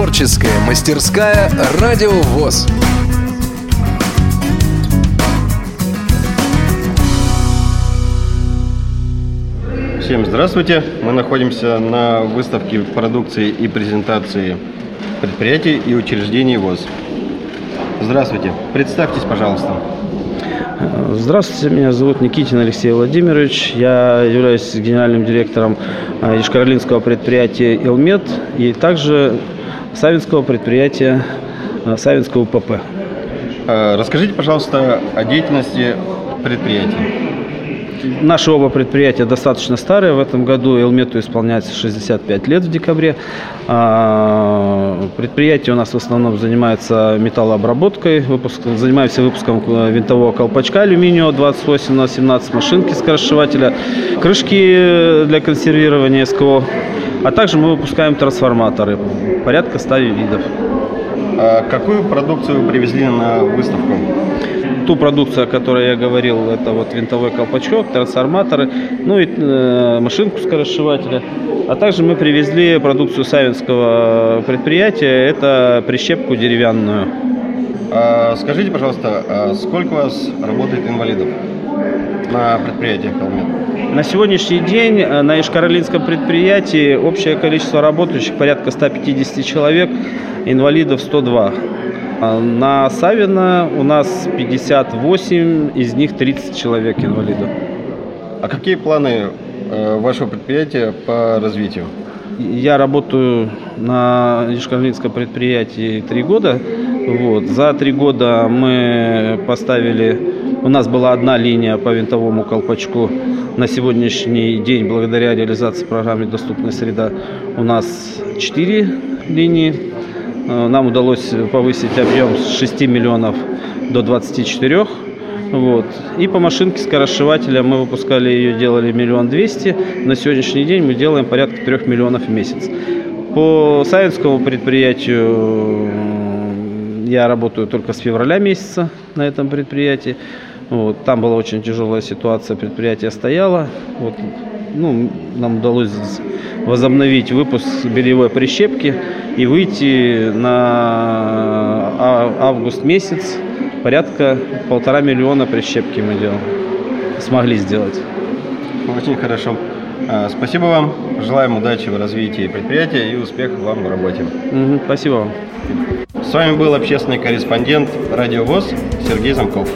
Творческая мастерская «Радио ВОЗ». Всем здравствуйте! Мы находимся на выставке продукции и презентации предприятий и учреждений ВОЗ. Здравствуйте! Представьтесь, пожалуйста. Здравствуйте, меня зовут Никитин Алексей Владимирович. Я являюсь генеральным директором Ишкаролинского предприятия «Илмет» и также Савинского предприятия Савинского УПП. Расскажите, пожалуйста, о деятельности предприятия. Наши оба предприятия достаточно старые. В этом году Элмету исполняется 65 лет в декабре. А, предприятие у нас в основном занимается металлообработкой. Выпуск, занимаемся выпуском винтового колпачка алюминиевого 28 на 17 машинки скоросшивателя, крышки для консервирования СКО. А также мы выпускаем трансформаторы. Порядка 100 видов. А какую продукцию вы привезли на выставку? ту продукцию, о которой я говорил, это вот винтовой колпачок, трансформаторы, ну и э, машинку скоросшивателя. А также мы привезли продукцию савинского предприятия, это прищепку деревянную. А, скажите, пожалуйста, а сколько у вас работает инвалидов на предприятии Холмет? На сегодняшний день э, на Ишкаролинском предприятии общее количество работающих порядка 150 человек, инвалидов 102. А на Савина у нас 58, из них 30 человек инвалидов. А какие планы э, вашего предприятия по развитию? Я работаю на Ишкарлинском предприятии три года. Вот. За три года мы поставили... У нас была одна линия по винтовому колпачку. На сегодняшний день, благодаря реализации программы «Доступная среда», у нас четыре линии Э, нам удалось повысить объем с 6 миллионов до 24. Вот. И по машинке скоросшивателя мы выпускали ее, делали миллион двести. На сегодняшний день мы делаем порядка 3 миллионов в месяц. По Савинскому предприятию я работаю только с февраля месяца на этом предприятии. Вот. Там была очень тяжелая ситуация, предприятие стояло. Вот. Ну, нам удалось возобновить выпуск бельевой прищепки и выйти на а, август месяц порядка полтора миллиона прищепки мы делаем, смогли сделать. Очень хорошо. А, спасибо вам. Желаем удачи в развитии предприятия и успехов вам в работе. Спасибо вам. С вами был общественный корреспондент Радио ВОЗ Сергей Замков.